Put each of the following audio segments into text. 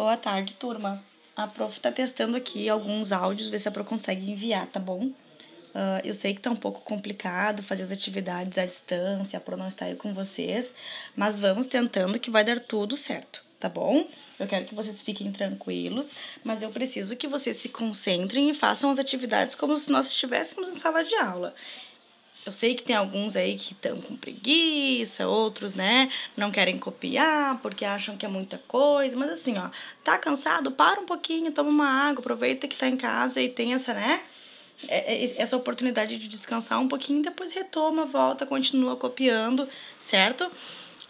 Boa tarde, turma. A prof tá testando aqui alguns áudios, ver se a prof consegue enviar, tá bom? Uh, eu sei que tá um pouco complicado fazer as atividades à distância, a pro não está aí com vocês, mas vamos tentando que vai dar tudo certo, tá bom? Eu quero que vocês fiquem tranquilos, mas eu preciso que vocês se concentrem e façam as atividades como se nós estivéssemos em sala de aula. Eu sei que tem alguns aí que estão com preguiça, outros, né, não querem copiar porque acham que é muita coisa, mas assim, ó, tá cansado? Para um pouquinho, toma uma água, aproveita que tá em casa e tem essa, né, é, é, essa oportunidade de descansar um pouquinho, depois retoma, volta, continua copiando, certo?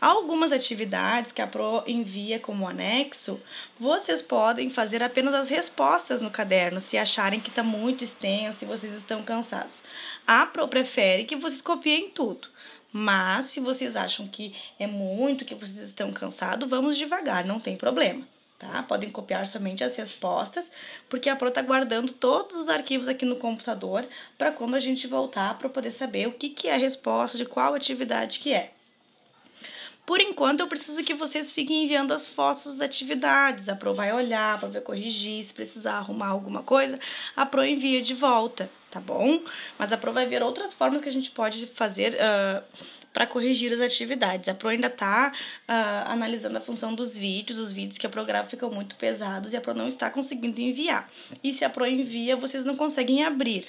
Algumas atividades que a Pro envia como anexo, vocês podem fazer apenas as respostas no caderno, se acharem que está muito extenso e vocês estão cansados. A Pro prefere que vocês copiem tudo. Mas se vocês acham que é muito, que vocês estão cansados, vamos devagar, não tem problema tá? Podem copiar somente as respostas, porque a Pro tá guardando todos os arquivos aqui no computador para quando a gente voltar para poder saber o que, que é a resposta, de qual atividade que é. Por enquanto, eu preciso que vocês fiquem enviando as fotos das atividades. A Pro vai olhar para ver corrigir, se precisar arrumar alguma coisa, a Pro envia de volta, tá bom? Mas a Pro vai ver outras formas que a gente pode fazer uh, para corrigir as atividades. A Pro ainda está uh, analisando a função dos vídeos, os vídeos que a Pro grava ficam muito pesados e a Pro não está conseguindo enviar. E se a Pro envia, vocês não conseguem abrir.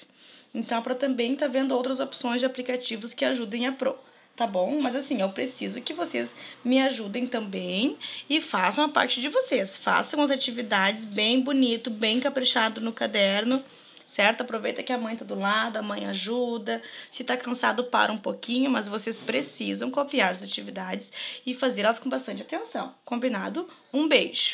Então a Pro também está vendo outras opções de aplicativos que ajudem a Pro tá bom? Mas assim, eu preciso que vocês me ajudem também e façam a parte de vocês. Façam as atividades bem bonito, bem caprichado no caderno, certo? Aproveita que a mãe tá do lado, a mãe ajuda. Se tá cansado, para um pouquinho, mas vocês precisam copiar as atividades e fazê-las com bastante atenção. Combinado? Um beijo!